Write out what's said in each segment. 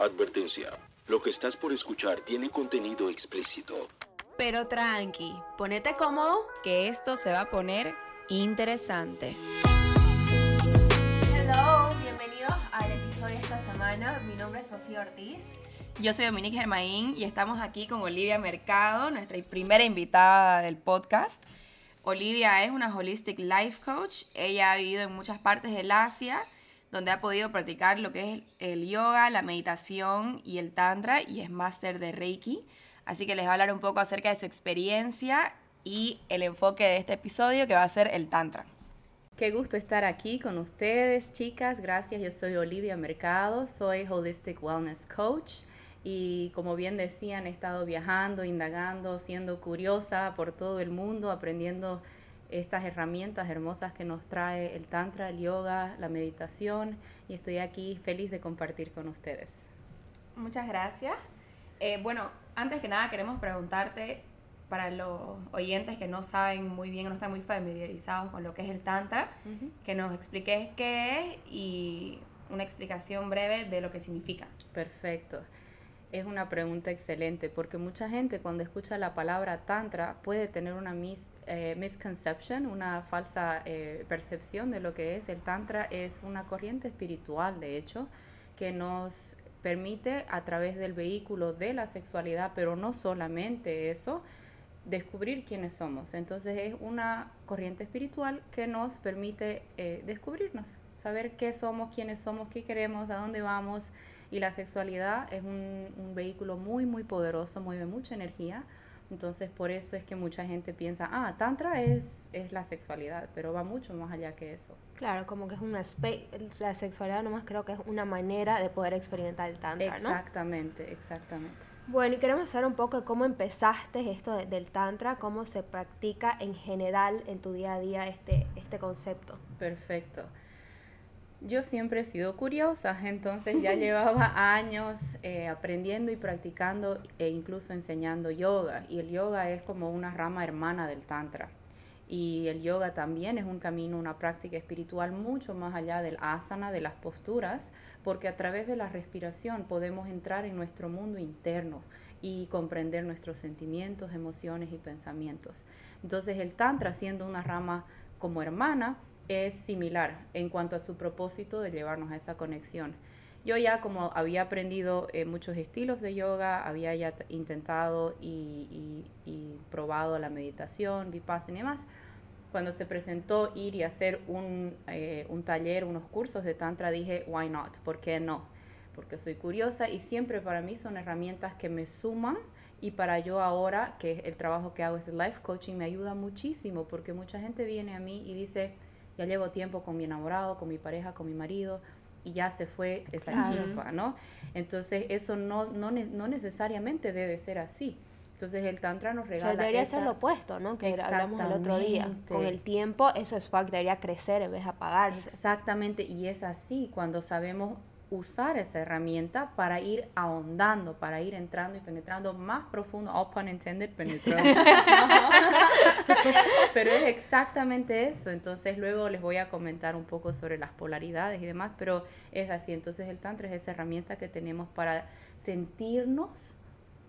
Advertencia. Lo que estás por escuchar tiene contenido explícito. Pero tranqui, ponete cómodo, que esto se va a poner interesante. Hello, bienvenidos al episodio de esta semana. Mi nombre es Sofía Ortiz. Yo soy Dominique Germain y estamos aquí con Olivia Mercado, nuestra primera invitada del podcast. Olivia es una Holistic Life Coach. Ella ha vivido en muchas partes del Asia donde ha podido practicar lo que es el yoga, la meditación y el tantra y es máster de Reiki. Así que les va a hablar un poco acerca de su experiencia y el enfoque de este episodio que va a ser el tantra. Qué gusto estar aquí con ustedes, chicas. Gracias. Yo soy Olivia Mercado, soy Holistic Wellness Coach y como bien decían, he estado viajando, indagando, siendo curiosa por todo el mundo, aprendiendo estas herramientas hermosas que nos trae el Tantra, el yoga, la meditación y estoy aquí feliz de compartir con ustedes. Muchas gracias. Eh, bueno, antes que nada queremos preguntarte para los oyentes que no saben muy bien, no están muy familiarizados con lo que es el Tantra, que nos expliques qué es y una explicación breve de lo que significa. Perfecto. Es una pregunta excelente porque mucha gente cuando escucha la palabra tantra puede tener una mis, eh, misconception, una falsa eh, percepción de lo que es. El tantra es una corriente espiritual, de hecho, que nos permite a través del vehículo de la sexualidad, pero no solamente eso, descubrir quiénes somos. Entonces es una corriente espiritual que nos permite eh, descubrirnos, saber qué somos, quiénes somos, qué queremos, a dónde vamos y la sexualidad es un, un vehículo muy, muy poderoso, mueve mucha energía. Entonces, por eso es que mucha gente piensa, ah, Tantra es, es la sexualidad, pero va mucho más allá que eso. Claro, como que es una la sexualidad nomás creo que es una manera de poder experimentar el Tantra, ¿no? Exactamente, exactamente. Bueno, y queremos saber un poco de cómo empezaste esto del Tantra, cómo se practica en general en tu día a día este, este concepto. Perfecto yo siempre he sido curiosa, entonces ya llevaba años eh, aprendiendo y practicando e incluso enseñando yoga. Y el yoga es como una rama hermana del tantra. Y el yoga también es un camino, una práctica espiritual mucho más allá del asana, de las posturas, porque a través de la respiración podemos entrar en nuestro mundo interno y comprender nuestros sentimientos, emociones y pensamientos. Entonces el tantra siendo una rama como hermana, es similar en cuanto a su propósito de llevarnos a esa conexión. Yo ya como había aprendido eh, muchos estilos de yoga, había ya intentado y, probado la meditación, vipassana y demás, cuando se presentó ir y hacer un, eh, un taller, unos cursos de tantra, dije, why not? ¿Por qué no? Porque soy curiosa y siempre para mí son herramientas que me suman y para yo ahora, que el trabajo que hago es de life coaching, me ayuda muchísimo porque mucha gente viene a mí y dice, ya llevo tiempo con mi enamorado, con mi pareja, con mi marido, y ya se fue esa chispa, ¿no? Entonces eso no, no, no, necesariamente debe ser así. Entonces el tantra nos regala. O sea, debería ser lo opuesto, ¿no? Que hablamos el otro día. Con el tiempo, eso es debería crecer en vez de apagarse. Exactamente, y es así cuando sabemos usar esa herramienta para ir ahondando, para ir entrando y penetrando más profundo, all pun intended, penetrando. pero es exactamente eso. Entonces luego les voy a comentar un poco sobre las polaridades y demás, pero es así. Entonces el tantra es esa herramienta que tenemos para sentirnos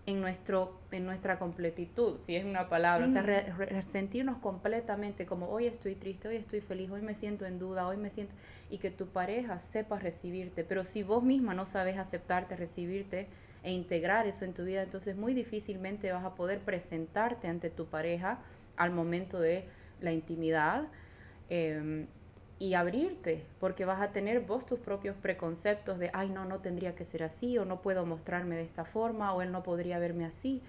en, nuestro, en nuestra completitud, si es una palabra, o sea, sentirnos completamente como hoy estoy triste, hoy estoy feliz, hoy me siento en duda, hoy me siento, y que tu pareja sepa recibirte, pero si vos misma no sabes aceptarte, recibirte e integrar eso en tu vida, entonces muy difícilmente vas a poder presentarte ante tu pareja al momento de la intimidad. Eh, y abrirte, porque vas a tener vos tus propios preconceptos de, ay, no, no tendría que ser así, o no puedo mostrarme de esta forma, o él no podría verme así.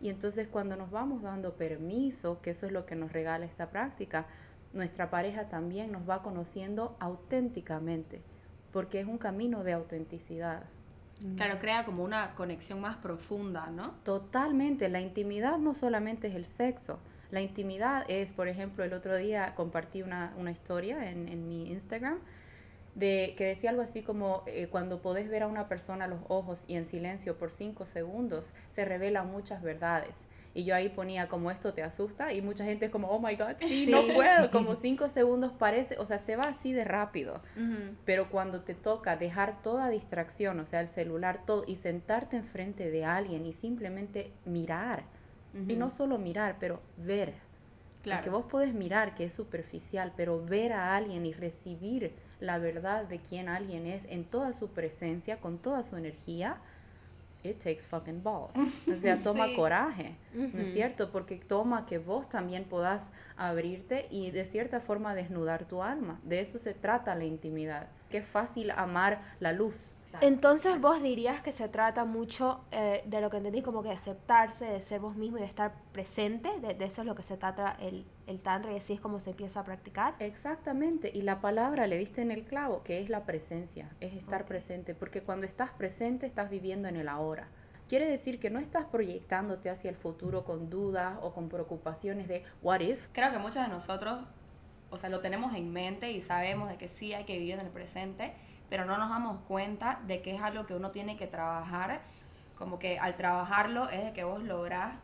Y entonces cuando nos vamos dando permiso, que eso es lo que nos regala esta práctica, nuestra pareja también nos va conociendo auténticamente, porque es un camino de autenticidad. Claro, crea como una conexión más profunda, ¿no? Totalmente, la intimidad no solamente es el sexo, la intimidad es, por ejemplo, el otro día compartí una, historia en, mi Instagram de que decía algo así como eh, cuando podés ver a una persona a los ojos y en silencio por cinco segundos se revelan muchas verdades. Y yo ahí ponía como esto te asusta y mucha gente es como, oh my god, sí, no puedo, como cinco segundos parece, o sea, se va así de rápido. Pero cuando te toca dejar toda distracción, o sea, el celular, todo, y sentarte enfrente de alguien y simplemente mirar, y no solo mirar, pero ver. Claro. Porque vos podés mirar que es superficial, pero ver a alguien y recibir la verdad de quién alguien es en toda su presencia, con toda su energía, it takes fucking balls. O sea, toma coraje, ¿no es cierto? Porque toma que vos también puedas abrirte y de cierta forma desnudar tu alma. De eso se trata la intimidad. Qué fácil amar la luz. Entonces vos dirías que se trata mucho eh, de lo que entendí como que de aceptarse, de ser vos mismo y de estar presente, de, eso es lo que se trata el, el tantra y así es como se empieza a practicar. Exactamente, y la palabra le diste en el clavo, que es la presencia, es estar presente, porque cuando estás presente estás viviendo en el ahora. Quiere decir que no estás proyectándote hacia el futuro con dudas o con preocupaciones de what if. Creo que muchos de nosotros, o sea, lo tenemos en mente y sabemos de que sí hay que vivir en el presente, pero no nos damos cuenta de que es algo que uno tiene que trabajar, como que al trabajarlo es de que vos lográs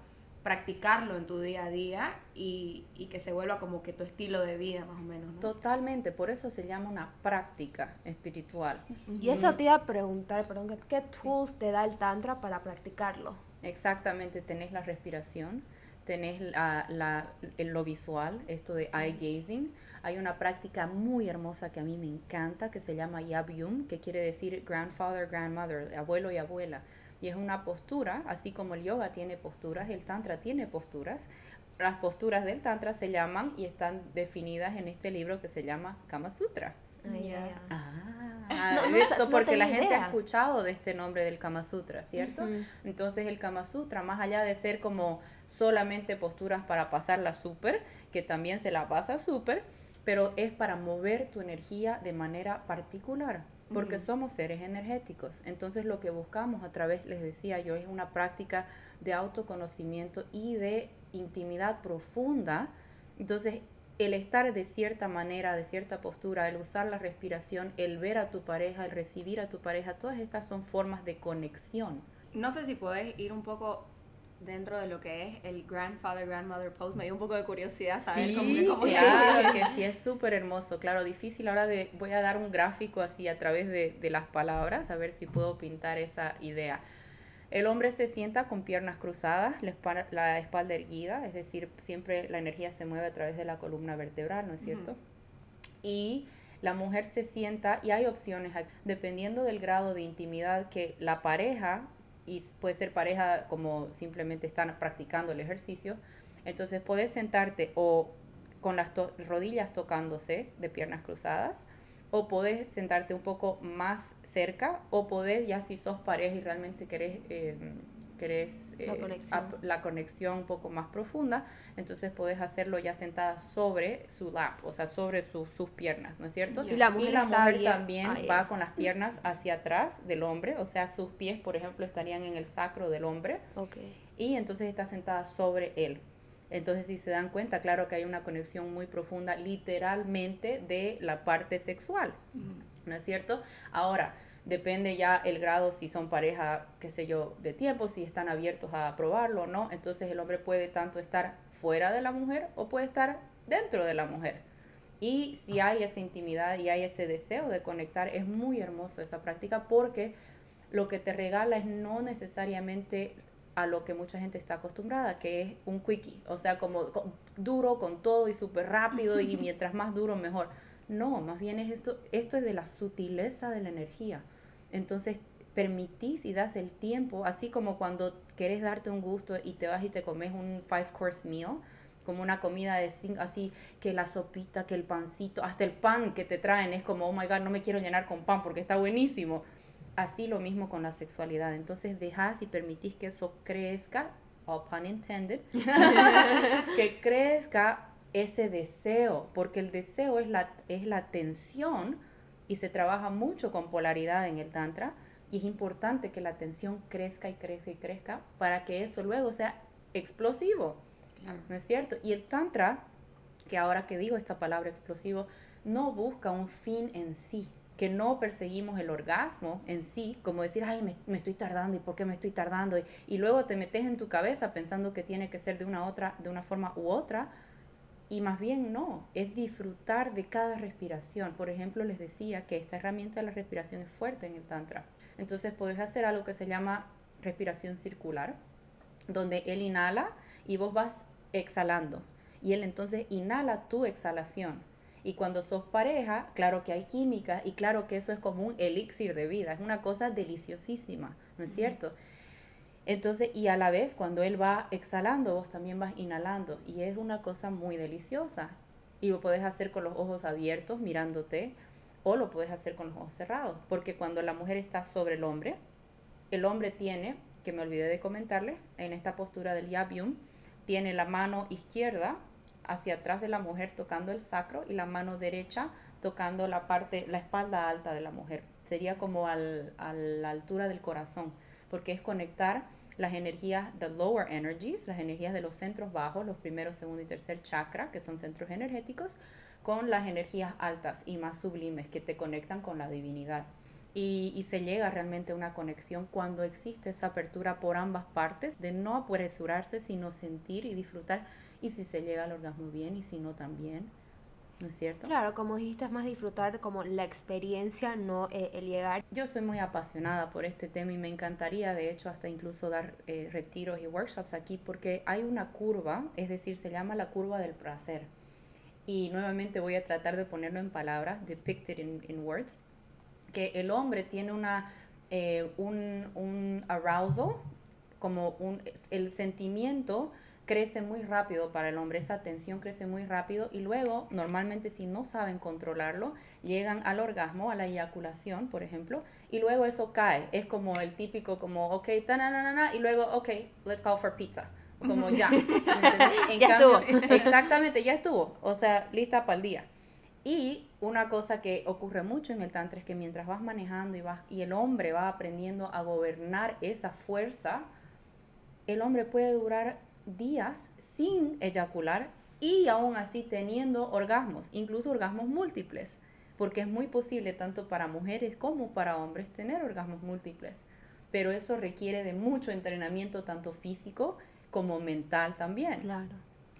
practicarlo en tu día a día y, que se vuelva como que tu estilo de vida más o menos. Totalmente, por eso se llama una práctica espiritual. Y eso te iba a preguntar, perdón, ¿qué tools te da el tantra para practicarlo? Exactamente, tenés la respiración, tenés la, la, lo visual, esto de eye gazing. Hay una práctica muy hermosa que a mí me encanta que se llama Yabyum, que quiere decir grandfather, grandmother, abuelo y abuela. Y es una postura, así como el yoga tiene posturas, el tantra tiene posturas. Las posturas del tantra se llaman y están definidas en este libro que se llama Kama Sutra. Ah, esto porque la gente ha escuchado de este nombre del Kama Sutra, ¿cierto? Entonces el Kama Sutra, más allá de ser como solamente posturas para pasarla súper, que también se la pasa súper, pero es para mover tu energía de manera particular, porque somos seres energéticos. Entonces lo que buscamos a través, les decía yo, es una práctica de autoconocimiento y de intimidad profunda. Entonces el estar de cierta manera, de cierta postura, el usar la respiración, el ver a tu pareja, el recibir a tu pareja, todas estas son formas de conexión. No sé si podés ir un poco dentro de lo que es el grandfather grandmother pose me dio un poco de curiosidad saber cómo, que, cómo claro, que sí es súper hermoso claro difícil ahora de voy a dar un gráfico así a través de, de las palabras a ver si puedo pintar esa idea el hombre se sienta con piernas cruzadas, la espalda, erguida, es decir, siempre la energía se mueve a través de la columna vertebral, ¿no es cierto? Y la mujer se sienta y hay opciones, dependiendo del grado de intimidad que la pareja y puede ser pareja como simplemente están practicando el ejercicio. Entonces puedes sentarte o con las rodillas tocándose de piernas cruzadas o puedes sentarte un poco más cerca o podés ya si sos pareja y realmente querés eh, querés la, eh, conexión. la, conexión. un poco más profunda, entonces puedes hacerlo ya sentada sobre su lap, o sea, sobre sus piernas, ¿no es cierto? Y la mujer, también va con las piernas hacia atrás del hombre, o sea, sus pies, por ejemplo, estarían en el sacro del hombre. Okay. Y entonces está sentada sobre él. Entonces, si se dan cuenta, claro que hay una conexión muy profunda, literalmente, de la parte sexual, ¿no es cierto? Ahora, depende ya el grado si son pareja, qué sé yo, de tiempo, si están abiertos a probarlo o no. Entonces el hombre puede tanto estar fuera de la mujer o puede estar dentro de la mujer. Y si hay esa intimidad y hay ese deseo de conectar, es muy hermoso esa práctica porque lo que te regala es no necesariamente a lo que mucha gente está acostumbrada, que es un quickie, o sea, como duro con todo y súper rápido y mientras más duro mejor. No, más bien es esto, esto es de la sutileza de la energía. Entonces permitís y das el tiempo, así como cuando quieres darte un gusto y te vas y te comes un five course meal, como una comida de cinco, así que la sopita, que el pancito, hasta el pan que te traen es como, oh my god, no me quiero llenar con pan porque está buenísimo. Así lo mismo con la sexualidad. Entonces dejas y permitís que eso crezca, all pun intended, que crezca ese deseo, porque el deseo es la, es la tensión y se trabaja mucho con polaridad en el Tantra y es importante que la tensión crezca y crezca y crezca para que eso luego sea explosivo. ¿No es cierto? Y el Tantra, que ahora que digo esta palabra explosivo, no busca un fin en sí. Que no perseguimos el orgasmo en sí, como decir, ay, me, me estoy tardando y por qué me estoy tardando, y, luego te metes en tu cabeza pensando que tiene que ser de una otra, de una forma u otra, y más bien no, es disfrutar de cada respiración. Por ejemplo, les decía que esta herramienta de la respiración es fuerte en el Tantra. Entonces puedes hacer algo que se llama respiración circular, donde él inhala y vos vas exhalando. Y él entonces inhala tu exhalación. Y cuando sos pareja, claro que hay química y claro que eso es como un elixir de vida, es una cosa deliciosísima, ¿no es cierto? Entonces, y a la vez, cuando él va exhalando, vos también vas inhalando. Y es una cosa muy deliciosa. Y lo puedes hacer con los ojos abiertos, mirándote, o lo puedes hacer con los ojos cerrados. Porque cuando la mujer está sobre el hombre, el hombre tiene, que me olvidé de comentarle, en esta postura del yabium, tiene la mano izquierda hacia atrás de la mujer tocando el sacro y la mano derecha tocando la parte, la espalda alta de la mujer. Sería como al, a la altura del corazón, porque es conectar las energías de lower energies, las energías de los centros bajos, los primeros, segundo y tercer chakra, que son centros energéticos, con las energías altas y más sublimes que te conectan con la divinidad. Y, y, se llega realmente a una conexión cuando existe esa apertura por ambas partes, de no apresurarse, sino sentir y disfrutar. Y si se llega al orgasmo bien y si no también. ¿no es cierto? Claro, como dijiste, es más disfrutar como la experiencia, no eh, el llegar. Yo soy muy apasionada por este tema y me encantaría, de hecho, hasta incluso dar eh, retiros y workshops aquí porque hay una curva, es decir, se llama la curva del placer. Y nuevamente voy a tratar de ponerlo en palabras, depicted in, in words, que el hombre tiene una, eh, un, un arousal, como un, el sentimiento crece muy rápido para el hombre, esa tensión crece muy rápido y luego normalmente si no saben controlarlo, llegan al orgasmo, a la eyaculación, por ejemplo, y luego eso cae. Es como el típico como, ok, ta na, na, na, y luego, ok, let's call for pizza. Como ya. en ya cambio, estuvo. Exactamente, ya estuvo. O sea, lista para el día. Y una cosa que ocurre mucho en el tantra es que mientras vas manejando y vas y el hombre va aprendiendo a gobernar esa fuerza, el hombre puede durar días sin eyacular y aún así teniendo orgasmos, incluso orgasmos múltiples, porque es muy posible tanto para mujeres como para hombres tener orgasmos múltiples, pero eso requiere de mucho entrenamiento tanto físico como mental también. Claro.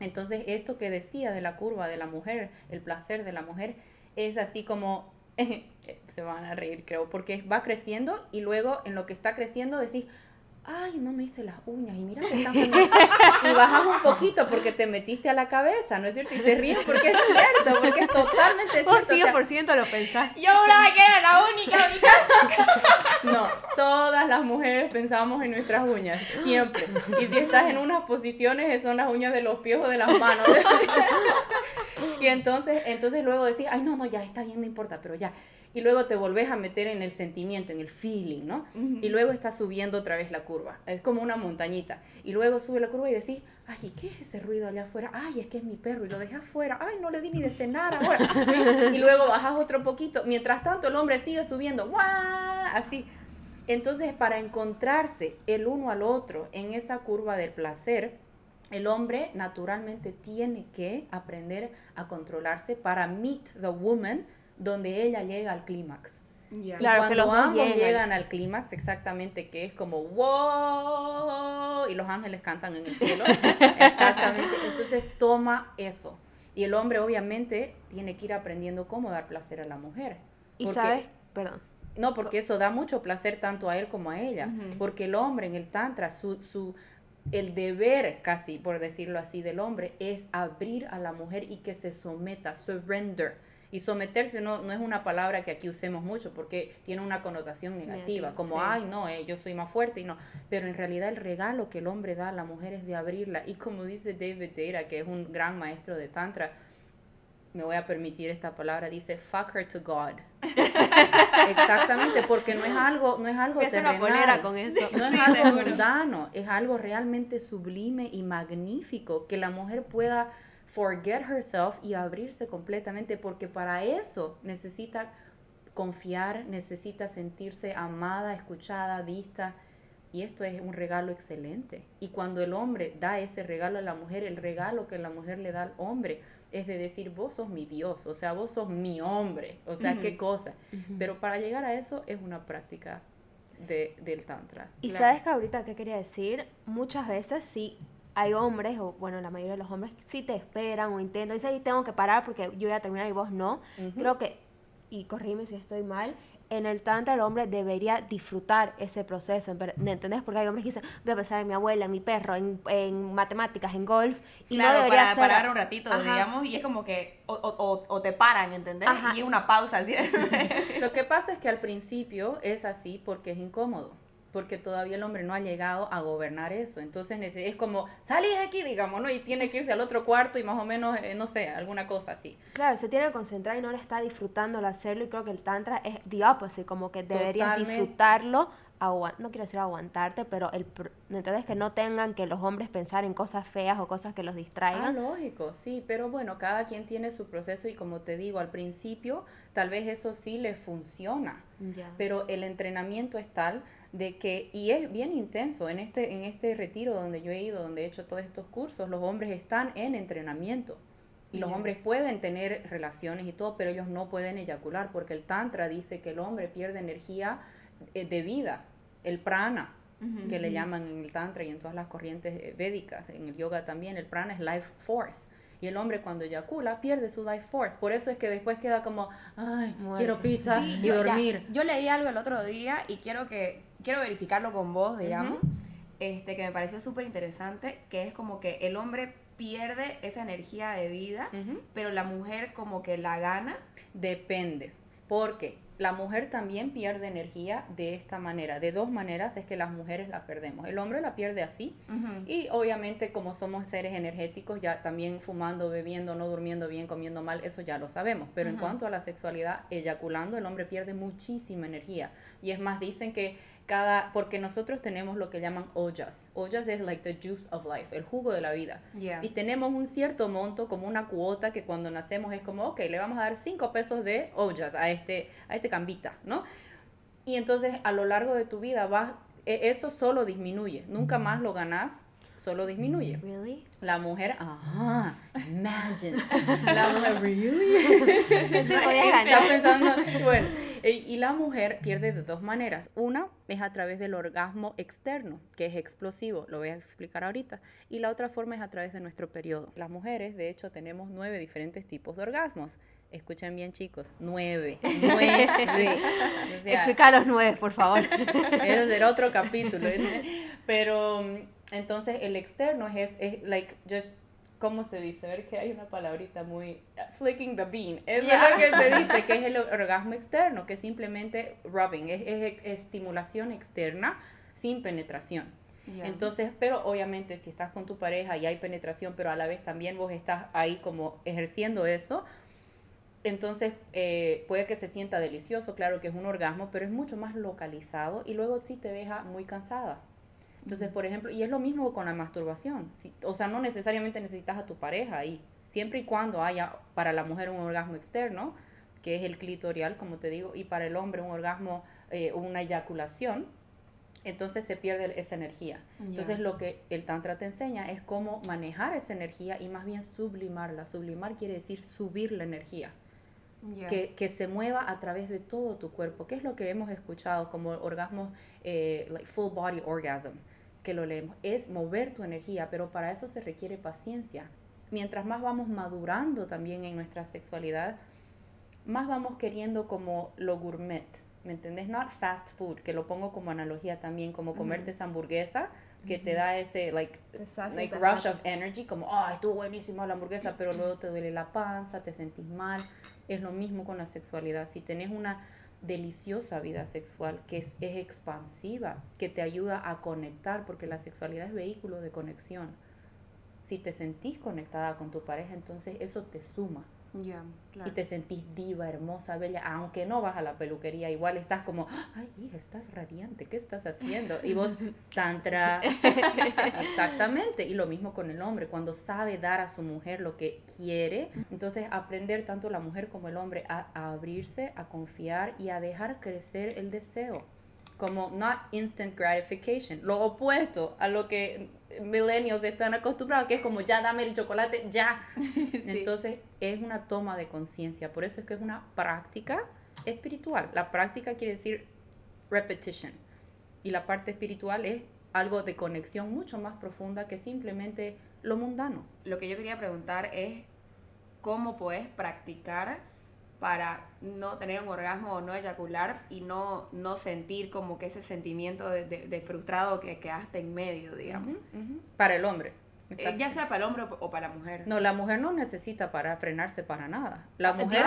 Entonces, esto que decía de la curva de la mujer, el placer de la mujer, es así como, se van a reír creo, porque va creciendo y luego en lo que está creciendo decís, ay, no me hice las uñas y mira que están Y bajas un poquito porque te metiste a la cabeza, ¿no es cierto? Y se ríen porque es cierto, porque es totalmente Vos cierto. 100% lo pensás. Yo juraba que era la única casa. No, todas las mujeres pensamos en nuestras uñas, siempre. Y si estás en unas posiciones, son las uñas de los pies o de las manos. y entonces, entonces luego decís, ay, no, no, ya está bien, no importa, pero ya. Y luego te volvés a meter en el sentimiento, en el feeling, ¿no? Y luego estás subiendo otra vez la curva. Es como una montañita. Y luego sube la curva y decís, ay, ¿qué es ese ruido allá afuera? Ay, es que es mi perro y lo dejé afuera. Ay, no le di ni de cenar ahora. y luego bajas otro poquito. Mientras tanto, el hombre sigue subiendo. ¡Guau! Así. Entonces, para encontrarse el uno al otro en esa curva del placer, el hombre naturalmente tiene que aprender a controlarse para meet the woman donde ella llega al clímax. Y Claro, que cuando los ambos llegan. llegan al clímax, exactamente, que es como wow, y los ángeles cantan en el cielo. exactamente. Entonces toma eso. Y el hombre obviamente tiene que ir aprendiendo cómo dar placer a la mujer. Y Porque- sabes, perdón. no, porque eso da mucho placer tanto a él como a ella. Porque el hombre en el tantra, su, su, el deber casi, por decirlo así, del hombre es abrir a la mujer y que se someta, surrender. Y someterse no, no es una palabra que aquí usemos mucho porque tiene una connotación negativa, como, sí. ay, no, eh, yo soy más fuerte y no. Pero en realidad el regalo que el hombre da a la mujer es de abrirla. Y como dice David Deira, que es un gran maestro de tantra, me voy a permitir esta palabra, dice, fuck her to God. Exactamente, porque no es algo, no es algo terrenal. con eso. No es algo mundano, es algo realmente sublime y magnífico que la mujer pueda forget herself y abrirse completamente, porque para eso necesita confiar, necesita sentirse amada, escuchada, vista. Y esto es un regalo excelente. Y cuando el hombre da ese regalo a la mujer, el regalo que la mujer le da al hombre es de decir, vos sos mi Dios, o sea, vos sos mi hombre, o sea, qué cosa. Pero para llegar a eso es una práctica de, del tantra. Y sabes que ahorita, ¿qué quería decir? Muchas veces sí hay hombres, o bueno, la mayoría de los hombres, sí te esperan o intentan, dice, ahí tengo que parar porque yo voy a terminar y vos no. Creo que, y corrígeme si estoy mal, en el tantra el hombre debería disfrutar ese proceso, ¿me entendés? Porque hay hombres que dicen, voy a pensar en mi abuela, en mi perro, en, en matemáticas, en golf, y claro, no debería para ser... parar un ratito, digamos, y es como que, o, o, o te paran, ¿entendés? Ajá. Y es una pausa, así. Lo que pasa es que al principio es así porque es incómodo, porque todavía el hombre no ha llegado a gobernar eso. Entonces es como, salí de aquí, digamos, ¿no? Y tiene que irse al otro cuarto y más o menos, eh, no sé, alguna cosa así. Claro, se tiene que concentrar y no le está disfrutando al hacerlo y creo que el tantra es the opposite, como que deberías Totalmente. disfrutarlo, no quiero decir aguantarte, pero el, pr- ¿me entiendes? Que no tengan que los hombres pensar en cosas feas o cosas que los Ah, distraigan. lógico, sí, pero bueno, cada quien tiene su proceso y como te digo, al principio tal vez eso sí le funciona, pero el entrenamiento es tal de que, y es bien intenso, en este, en este retiro donde yo he ido, donde he hecho todos estos cursos, los hombres están en entrenamiento. Y los hombres pueden tener relaciones y todo, pero ellos no pueden eyacular, porque el Tantra dice que el hombre pierde energía de vida, el prana, que le llaman en el Tantra y en todas las corrientes eh, védicas, en el yoga también, el prana es life force. Y el hombre cuando eyacula pierde su life force. Por eso es que después queda como, ay, Muere. quiero pizza Sí, y yo, ya, dormir. yo leí algo el otro día y quiero que quiero verificarlo con vos, digamos, este que me pareció súper interesante, que es como que el hombre pierde esa energía de vida, pero la mujer como que la gana. Depende, porque la mujer también pierde energía de esta manera. De dos maneras es que las mujeres la perdemos. El hombre la pierde así y obviamente como somos seres energéticos, ya también fumando, bebiendo, no durmiendo bien, comiendo mal, eso ya lo sabemos. Pero en cuanto a la sexualidad, eyaculando, el hombre pierde muchísima energía. Y es más, dicen que cada, porque nosotros tenemos lo que llaman ollas. Ollas es like the juice of life, el jugo de la vida. Ya. Y tenemos un cierto monto, como una cuota, que cuando nacemos es como, ok, le vamos a dar 5 pesos de ollas a este, a este cambita, ¿no? Y entonces a lo largo de tu vida vas, e- eso solo disminuye, nunca más lo ganás, solo disminuye. Really? La mujer, ajá, imagine. La mujer, really? Sí, podías ganar. Estás pensando, bueno, y la mujer pierde de dos maneras. Una es a través del orgasmo externo, que es explosivo, lo voy a explicar ahorita. Y la otra forma es a través de nuestro periodo. Las mujeres, de hecho, tenemos nueve diferentes tipos de orgasmos. Escuchen bien, chicos, nueve. Nueve. O sea, Explica los nueve, por favor. eso será otro capítulo. ¿eh? Pero mm, entonces el externo es, es like just ¿cómo se dice? A ver que hay una palabrita muy flicking the bean. Es lo que se dice, que es el orgasmo externo, que es simplemente rubbing, es, es estimulación externa sin penetración. Entonces, pero obviamente si estás con tu pareja y hay penetración, pero a la vez también vos estás ahí como ejerciendo eso, entonces eh, puede que se sienta delicioso, claro que es un orgasmo, pero es mucho más localizado y luego sí te deja muy cansada. Entonces, por ejemplo, y es lo mismo con la masturbación, si- o sea, no necesariamente necesitas a tu pareja ahí, siempre y cuando haya para la mujer un orgasmo externo, que es el clitorial, como te digo, y para el hombre un orgasmo, eh, una eyaculación, entonces se pierde esa energía. Entonces Ya. lo que el tantra te enseña es cómo manejar esa energía y más bien sublimarla. Sublimar quiere decir subir la energía, Ya. que, que se mueva a través de todo tu cuerpo, que es lo que hemos escuchado como orgasmo, eh, like full body orgasm, que lo leemos, es mover tu energía, pero para eso se requiere paciencia. Mientras más vamos madurando también en nuestra sexualidad, más vamos queriendo como lo gourmet, ¿me entendés? Not fast food, que lo pongo como analogía también, como comerte esa hamburguesa que te da ese, like, like rush of energy, como, ay, estuvo buenísima la hamburguesa, pero luego te duele la panza, te sentís mal. Es lo mismo con la sexualidad. Si tenés una deliciosa vida sexual que es, expansiva, que te ayuda a conectar, porque la sexualidad es vehículo de conexión. Si te sentís conectada con tu pareja, entonces eso te suma Ya, claro. y te sentís diva, hermosa, bella, aunque no vas a la peluquería, igual estás como, ay, hija, estás radiante, ¿qué estás haciendo? Y vos, tantra, exactamente, y lo mismo con el hombre, cuando sabe dar a su mujer lo que quiere, entonces aprender tanto la mujer como el hombre a, a abrirse, a confiar y a dejar crecer el deseo, como not instant gratification, lo opuesto a lo que millennials están acostumbrados que es como ya dame el chocolate, ya. Entonces es una toma de conciencia, por eso es que es una práctica espiritual. La práctica quiere decir repetition y la parte espiritual es algo de conexión mucho más profunda que simplemente lo mundano. Lo que yo quería preguntar es cómo puedes practicar para no tener un orgasmo o no eyacular y no, no sentir como que ese sentimiento de, de, frustrado que quedaste en medio, digamos. Para el hombre. Eh, ya sea para el hombre o para la mujer. No, la mujer no necesita para frenarse para nada. La mujer,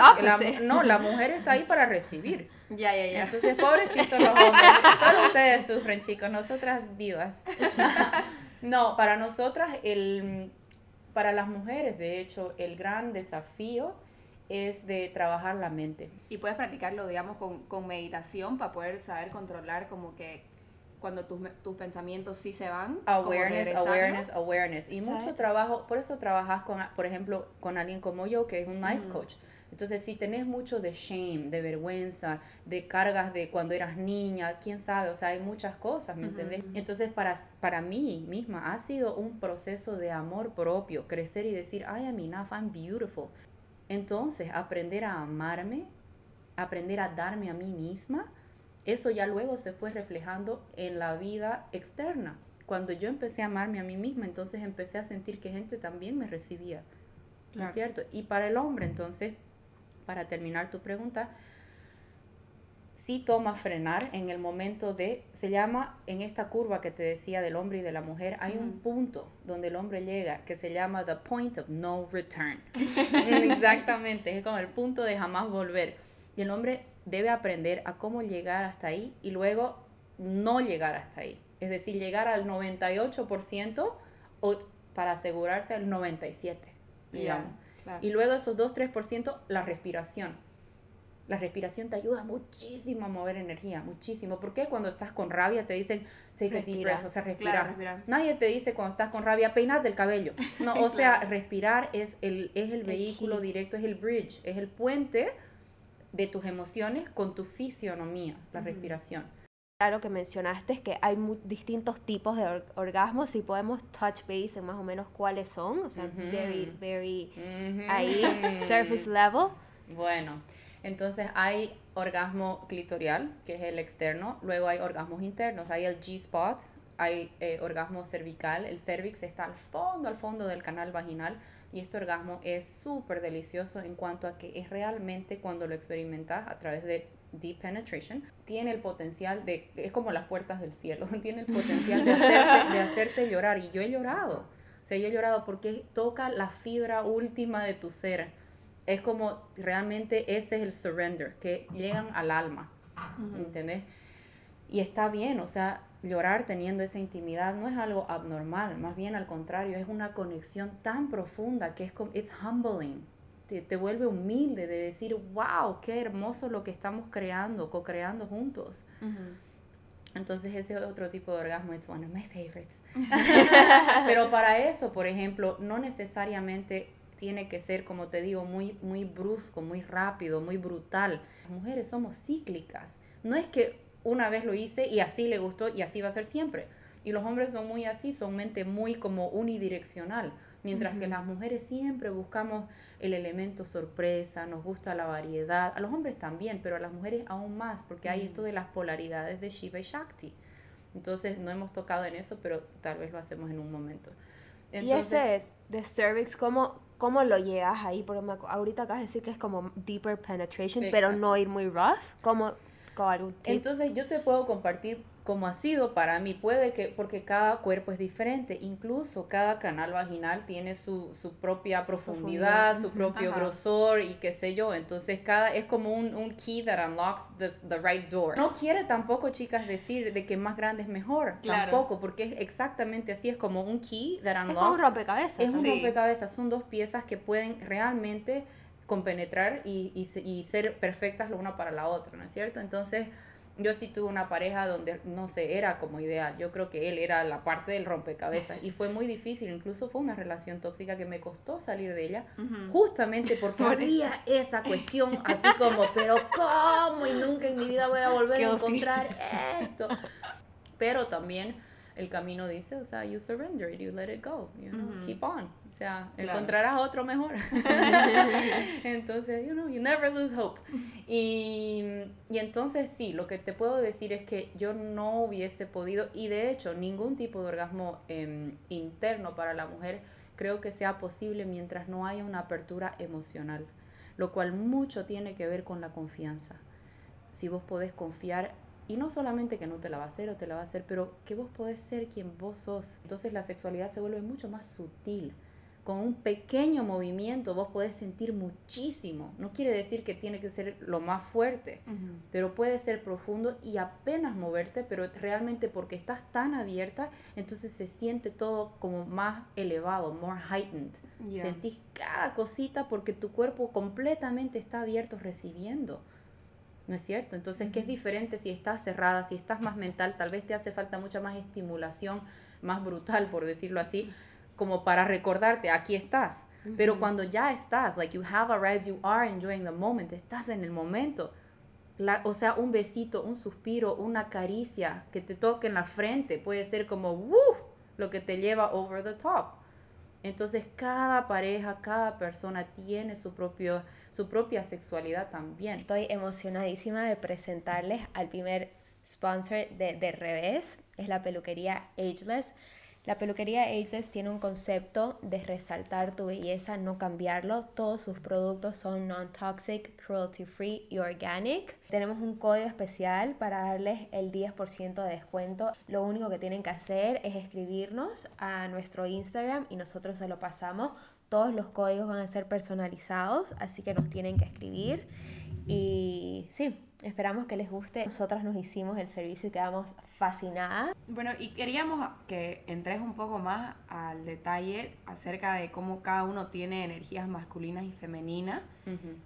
no, la mujer está ahí para recibir. Ya, ya, ya. Entonces, pobrecitos los hombres. Todos ustedes sufren, chicos. Nosotras vivas. no, para nosotras, el, para las mujeres, de hecho, el gran desafío es de trabajar la mente. Y puedes practicarlo, digamos, con, con meditación para poder saber controlar como que cuando tus, tus pensamientos sí se van. Awareness, awareness, awareness. Y mucho trabajo, por eso trabajas con, por ejemplo, con alguien como yo, que es un life coach. Entonces, si tenés mucho de shame, de vergüenza, de cargas de cuando eras niña, quién sabe, o sea, hay muchas cosas, ¿me entendés? Entonces, para, para mí misma ha sido un proceso de amor propio, crecer y decir, I am enough, I'm beautiful. Entonces, aprender a amarme, aprender a darme a mí misma, eso ya luego se fue reflejando en la vida externa. Cuando yo empecé a amarme a mí misma, entonces empecé a sentir que gente también me recibía. ¿No es cierto? Y para el hombre, entonces, para terminar tu pregunta, sí toma frenar en el momento de, se llama, en esta curva que te decía del hombre y de la mujer, hay un punto donde el hombre llega que se llama the point of no return. Exactamente, es como el punto de jamás volver. Y el hombre debe aprender a cómo llegar hasta ahí y luego no llegar hasta ahí. Es decir, llegar al 98% o para asegurarse al 97%, digamos. Y luego esos 2-3%, la respiración la respiración te ayuda muchísimo a mover energía, muchísimo. ¿Por qué cuando estás con rabia te dicen take a deep breath, o sea, respirar? Nadie te dice cuando estás con rabia peinate el cabello. No, o sea, respirar es el, es el, vehículo directo, es el bridge, es el puente de tus emociones con tu fisionomía, la respiración. Claro que mencionaste es que hay distintos tipos de orgasmos y podemos touch base en más o menos cuáles son, o sea, very, very ahí, surface level. Bueno, entonces hay orgasmo clitorial, que es el externo, luego hay orgasmos internos, hay el G-spot, hay eh, orgasmo cervical, el cervix está al fondo, al fondo del canal vaginal y este orgasmo es súper delicioso en cuanto a que es realmente cuando lo experimentas a través de deep penetration, tiene el potencial de, es como las puertas del cielo, tiene el potencial de hacerte, de hacerte llorar y yo he llorado, o sea, yo he llorado porque toca la fibra última de tu ser es como realmente ese es el surrender, que llegan al alma, ¿entendés? Y está bien, o sea, llorar teniendo esa intimidad no es algo abnormal, más bien al contrario, es una conexión tan profunda que es como, it's humbling, te, te vuelve humilde de decir, wow, qué hermoso lo que estamos creando, co-creando juntos. Entonces ese otro tipo de orgasmo es one of my favorites. Pero para eso, por ejemplo, no necesariamente tiene que ser, como te digo, muy, muy brusco, muy rápido, muy brutal. Las mujeres somos cíclicas. No es que una vez lo hice y así le gustó y así va a ser siempre. Y los hombres son muy así, son mente muy como unidireccional. Mientras que las mujeres siempre buscamos el elemento sorpresa, nos gusta la variedad. A los hombres también, pero a las mujeres aún más, porque hay esto de las polaridades de Shiva y Shakti. Entonces no hemos tocado en eso, pero tal vez lo hacemos en un momento. Y ese es de cervix, ¿cómo, ¿Cómo lo llegas ahí? Porque ahorita acabas de decir que es como deeper penetration, pero no ir muy rough. ¿Cómo, algún Entonces yo te puedo compartir como ha sido para mí. Puede que, porque cada cuerpo es diferente, incluso cada canal vaginal tiene su, su propia profundidad, su propio grosor y qué sé yo. Entonces cada es como un, un key that unlocks the, the, right door. No quiere tampoco, chicas, decir de que más grande es mejor. Tampoco, porque es exactamente así, es como un key that unlocks. Es un rompecabezas. Es un rompecabezas, son dos piezas que pueden realmente compenetrar y, y, y ser perfectas la una para la otra, ¿no es cierto? Entonces yo sí tuve una pareja donde, no sé, era como ideal. Yo creo que él era la parte del rompecabezas y fue muy difícil. Incluso fue una relación tóxica que me costó salir de ella, justamente porque había esa cuestión así como, pero ¿cómo? Y nunca en mi vida voy a volver a encontrar esto. Pero también el camino dice, o sea, you surrender it, you let it go, you know, keep on. O sea, encontrarás otro mejor. entonces, you know, you never lose hope. Y, y entonces sí, lo que te puedo decir es que yo no hubiese podido, y de hecho, ningún tipo de orgasmo em, interno para la mujer creo que sea posible mientras no haya una apertura emocional, lo cual mucho tiene que ver con la confianza. Si vos podés confiar y no solamente que no te la va a hacer o te la va a hacer, pero que vos podés ser quien vos sos. Entonces la sexualidad se vuelve mucho más sutil. Con un pequeño movimiento vos podés sentir muchísimo. No quiere decir que tiene que ser lo más fuerte, pero puede ser profundo y apenas moverte, pero realmente porque estás tan abierta, entonces se siente todo como más elevado, more heightened. Sentís cada cosita porque tu cuerpo completamente está abierto recibiendo. ¿No es cierto? Entonces, ¿qué es diferente si estás cerrada, si estás más mental? Tal vez te hace falta mucha más estimulación, más brutal, por decirlo así, como para recordarte, aquí estás. Pero cuando ya estás, like you have arrived, you are enjoying the moment, estás en el momento. La, o sea, un besito, un suspiro, una caricia que te toque en la frente puede ser como, ¡woo! Lo que te lleva over the top. Entonces, cada pareja, cada persona tiene su propio su propia sexualidad también. Estoy emocionadísima de presentarles al primer sponsor de, de Revés, es la peluquería Ageless. La peluquería Ageless tiene un concepto de resaltar tu belleza, no cambiarlo. Todos sus productos son non-toxic, cruelty-free y organic. Tenemos un código especial para darles el 10% de descuento. Lo único que tienen que hacer es escribirnos a nuestro Instagram y nosotros se lo pasamos. Todos los códigos van a ser personalizados, así que nos tienen que escribir. Y sí, esperamos que les guste. Nosotras nos hicimos el servicio y quedamos fascinadas. Bueno, y queríamos que entres un poco más al detalle acerca de cómo cada uno tiene energías masculinas y femeninas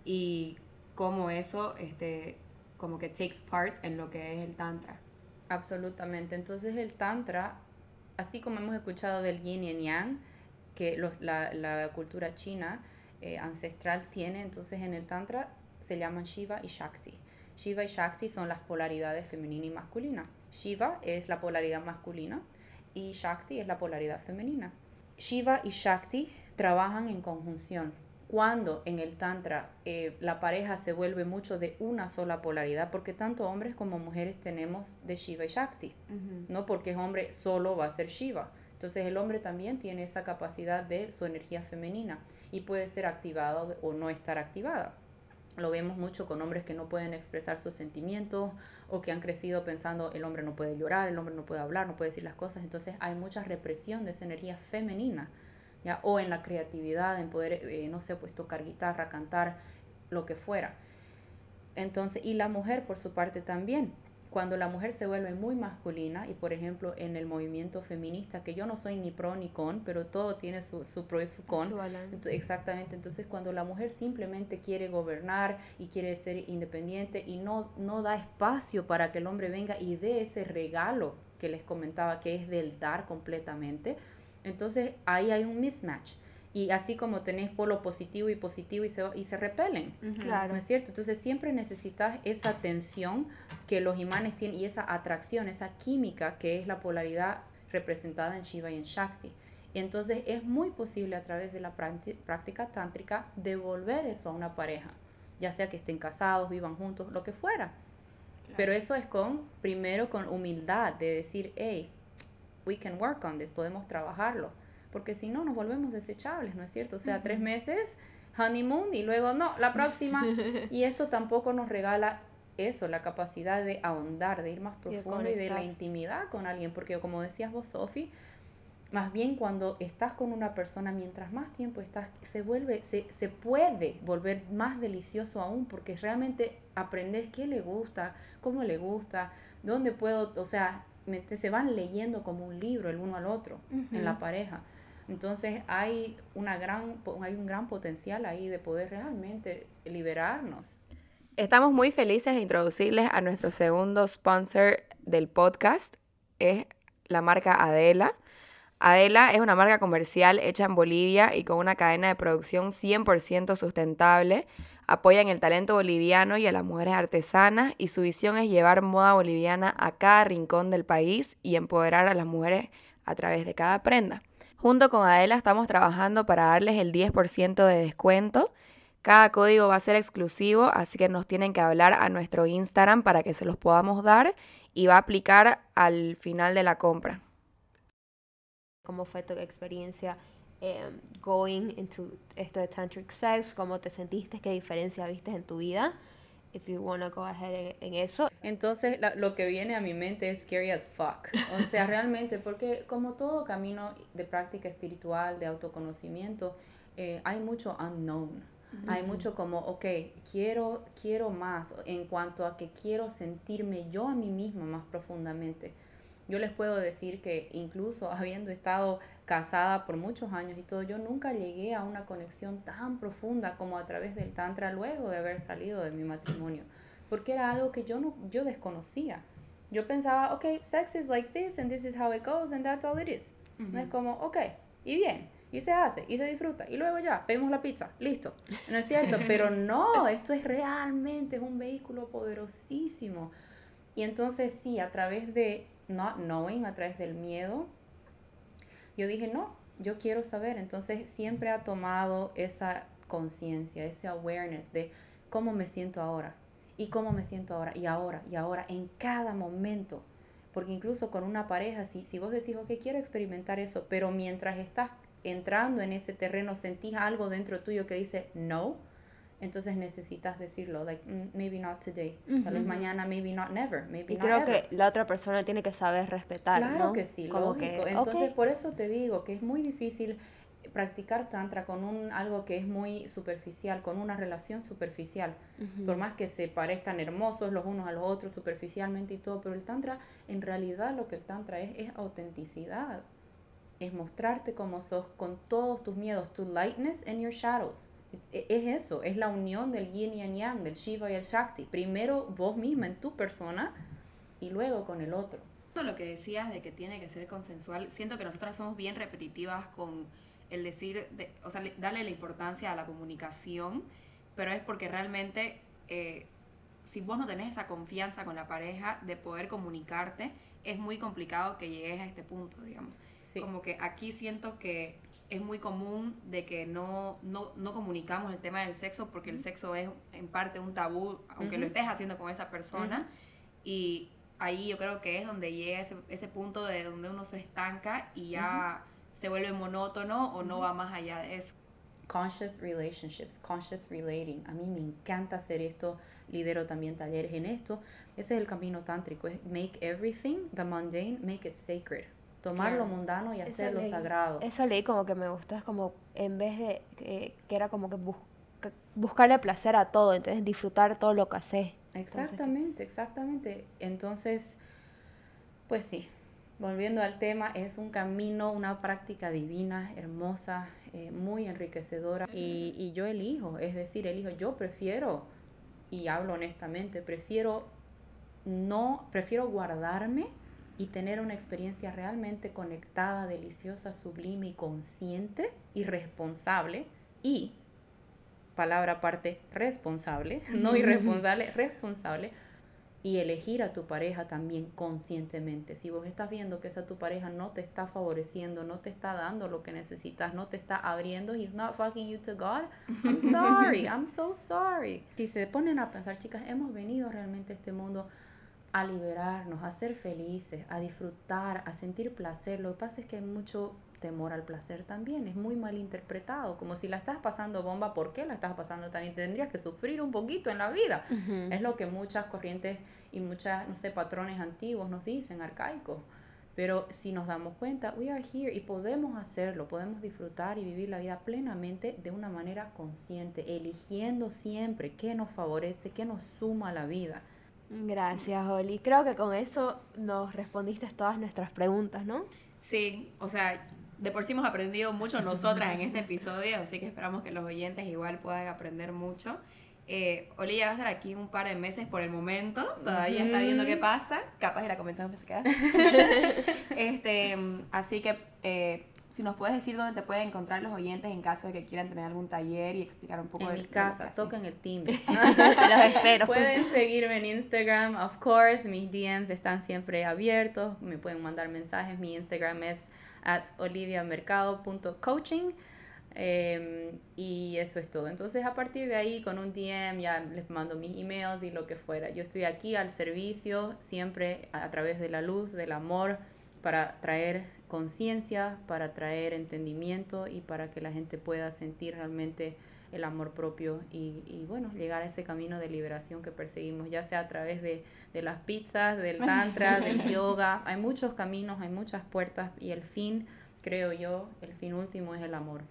y cómo eso este, como que takes part en lo que es el tantra. Absolutamente. Entonces el tantra, así como hemos escuchado del yin y el yang, que la, cultura china eh, ancestral tiene, entonces en el Tantra se llaman Shiva y Shakti. Shiva y Shakti son las polaridades femenina y masculina. Shiva es la polaridad masculina y Shakti es la polaridad femenina. Shiva y Shakti trabajan en conjunción. Cuando en el Tantra eh, la pareja se vuelve mucho de una sola polaridad, porque tanto hombres como mujeres tenemos de Shiva y Shakti, no porque es hombre solo va a ser Shiva, entonces el hombre también tiene esa capacidad de su energía femenina y puede ser activada o no estar activada. Lo vemos mucho con hombres que no pueden expresar sus sentimientos o que han crecido pensando el hombre no puede llorar, el hombre no puede hablar, no puede decir las cosas. Entonces hay mucha represión de esa energía femenina, ¿ya? O en la creatividad, en poder, eh, no sé, pues tocar guitarra, cantar, lo que fuera. Entonces, y la mujer por su parte también cuando la mujer se vuelve muy masculina y por ejemplo en el movimiento feminista, que yo no soy ni pro ni con, pero todo tiene su, su pro y su con. exactamente, entonces cuando la mujer simplemente quiere gobernar y quiere ser independiente y no, no da espacio para que el hombre venga y dé ese regalo que les comentaba que es del dar completamente, entonces ahí hay un mismatch y así como tenés polo positivo y positivo y se, y se repelen. Claro. ¿No es cierto? Entonces siempre necesitas esa tensión que los imanes tienen y esa atracción, esa química que es la polaridad representada en Shiva y en Shakti. Y entonces es muy posible a través de la práctica tántrica devolver eso a una pareja, ya sea que estén casados, vivan juntos, lo que fuera. Pero eso es con, primero con humildad, de decir, hey, we can work on this, podemos trabajarlo porque si no nos volvemos desechables, ¿no es cierto? O sea, tres meses, honeymoon y luego no, la próxima. y esto tampoco nos regala eso, la capacidad de ahondar, de ir más profundo y de, la intimidad con alguien, porque como decías vos, Sofi, más bien cuando estás con una persona, mientras más tiempo estás, se vuelve, se, se puede volver más delicioso aún, porque realmente aprendes qué le gusta, cómo le gusta, dónde puedo, o sea, se van leyendo como un libro el uno al otro en la pareja. Entonces hay, una gran, hay un gran potencial ahí de poder realmente liberarnos. Estamos muy felices de introducirles a nuestro segundo sponsor del podcast. Es la marca Adela. Adela es una marca comercial hecha en Bolivia y con una cadena de producción 100% sustentable. Apoyan el talento boliviano y a las mujeres artesanas y su visión es llevar moda boliviana a cada rincón del país y empoderar a las mujeres a través de cada prenda. Junto con Adela estamos trabajando para darles el 10% de descuento. Cada código va a ser exclusivo, así que nos tienen que hablar a nuestro Instagram para que se los podamos dar y va a aplicar al final de la compra. ¿Cómo fue tu experiencia em, going into esto de tantric sex? ¿Cómo te sentiste? ¿Qué diferencia viste en tu vida? If you wanna go ahead en, en eso. Entonces, la- lo que viene a mi mente es scary as fuck. O sea, realmente, porque como todo camino de práctica espiritual, de autoconocimiento, eh, hay mucho unknown. Hay mucho como, ok, quiero, quiero más en cuanto a que quiero sentirme yo a mí misma más profundamente. Yo les puedo decir que incluso habiendo estado casada por muchos años y todo, yo nunca llegué a una conexión tan profunda como a través del tantra luego de haber salido de mi matrimonio, porque era algo que yo no yo desconocía. Yo pensaba, ok, sex is like this and this is how it goes and that's all it is. No es como, ok, y bien, y se hace, y se disfruta, y luego ya, pedimos la pizza, listo. No es cierto, pero no, esto es realmente, es un vehículo poderosísimo. Y entonces sí, a través de not knowing, a través del miedo, yo dije, no, yo quiero saber. Entonces siempre ha tomado esa conciencia, ese awareness de cómo me siento ahora y cómo me siento ahora y ahora y ahora en cada momento. Porque incluso con una pareja, si, si vos decís, ok, quiero experimentar eso, pero mientras estás entrando en ese terreno sentís algo dentro tuyo que dice no, entonces necesitas decirlo, like, "Mm, maybe not today, tal vez mañana, maybe not never, maybe Y not creo ever. que la otra persona tiene que saber respetar, Claro ¿no? que sí, Como lógico. que, Entonces, por eso te digo que es muy difícil practicar tantra con un algo que es muy superficial, con una relación superficial. Por más que se parezcan hermosos los unos a los otros superficialmente y todo, pero el tantra, en realidad lo que el tantra es, es autenticidad. Es mostrarte como sos con todos tus miedos, tu lightness and your shadows. E- Es eso, es la unión del yin y el yang, del Shiva y el Shakti. Primero vos misma en tu persona y luego con el otro. Lo que decías de que tiene que ser consensual, siento que nosotras somos bien repetitivas con el decir, de- o sea, le- darle la importancia a la comunicación, pero es porque realmente eh, si vos no tenés esa confianza con la pareja de poder comunicarte, es muy complicado que llegues a este punto, digamos. Sí. Como que aquí siento que es muy común de que no, no, no comunicamos el tema del sexo porque el sexo es en parte un tabú, aunque lo Ujú. estés haciendo con esa persona. Y ahí yo creo que es donde llega ese, ese punto de donde uno se estanca y ya se vuelve monótono o no va más allá de eso. Conscious relationships, conscious relating. A mí me encanta hacer esto, lidero también talleres en esto. Ese es el camino tántrico, es make everything, the mundane, make it sacred. Tomar Claro. lo mundano y Eso hacerlo leí. sagrado. Eso leí como que me gustó, es como en vez de que, que era como que busca- buscarle placer a todo, entonces disfrutar todo lo que haces. Exactamente, exactamente. Entonces, pues sí, volviendo al tema, es un camino, una práctica divina, hermosa, eh, muy enriquecedora. Y, y yo elijo, es decir, elijo, yo prefiero, y hablo honestamente, prefiero no, prefiero guardarme y tener una experiencia realmente conectada, deliciosa, sublime y consciente y responsable y palabra aparte, responsable, no irresponsable, responsable, y elegir a tu pareja también conscientemente. Si vos estás viendo que esa tu pareja no te está favoreciendo, no te está dando lo que necesitas, no te está abriendo, he's not fucking you to God, I'm sorry, I'm so sorry. Si se ponen a pensar, chicas, hemos venido realmente a este mundo a liberarnos, a ser felices, a disfrutar, a sentir placer. Lo que pasa es que hay mucho temor al placer también, es muy mal interpretado, como si la estás pasando bomba, ¿por qué la estás pasando también? Tendrías que sufrir un poquito en la vida. Es lo que muchas corrientes y muchas, no sé, patrones antiguos nos dicen, arcaicos. Pero si nos damos cuenta, we are here y podemos hacerlo, podemos disfrutar y vivir la vida plenamente de una manera consciente, eligiendo siempre qué nos favorece, qué nos suma a la vida. Gracias, Oli. Creo que con eso nos respondiste todas nuestras preguntas, ¿no? Sí, o sea, de por sí hemos aprendido mucho nosotras en este episodio, así que esperamos que los oyentes igual puedan aprender mucho. Eh, Olivia va a estar aquí un par de meses por el momento, todavía está viendo qué pasa, capaz que la comenzamos a quedar. Este, así que eh, si nos puedes decir dónde te pueden encontrar los oyentes en caso de que quieran tener algún taller y explicar un poco en de mi de casa, hacen. toquen el timbre. Los espero. Pueden seguirme en Instagram, of course. Mis DMs están siempre abiertos. Me pueden mandar mensajes. Mi Instagram es at oliviamercado.coaching. Eh, y eso es todo. Entonces, a partir de ahí, con un DM, ya les mando mis emails y lo que fuera. Yo estoy aquí al servicio, siempre a, a través de la luz, del amor, para traer conciencia, para traer entendimiento y para que la gente pueda sentir realmente el amor propio y, y, bueno, llegar a ese camino de liberación que perseguimos, ya sea a través de, de las pizzas, del tantra, del yoga. Hay muchos caminos, hay muchas puertas y el fin, creo yo, el fin último es el amor.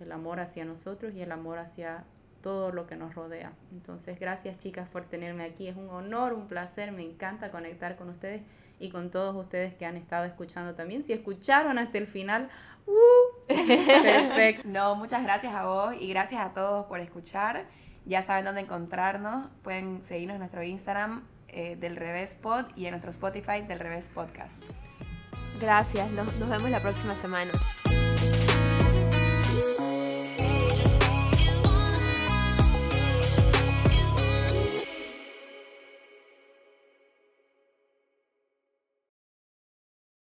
El amor hacia nosotros y el amor hacia todo lo que nos rodea. Entonces, gracias chicas por tenerme aquí. Es un honor, un placer, me encanta conectar con ustedes y con todos ustedes que han estado escuchando también. Si escucharon hasta el final, ¡uh! perfecto. No, muchas gracias a vos y gracias a todos por escuchar. Ya saben dónde encontrarnos. Pueden seguirnos en nuestro Instagram eh, del Revés Pod y en nuestro Spotify del Revés Podcast. Gracias, nos, nos vemos la próxima semana.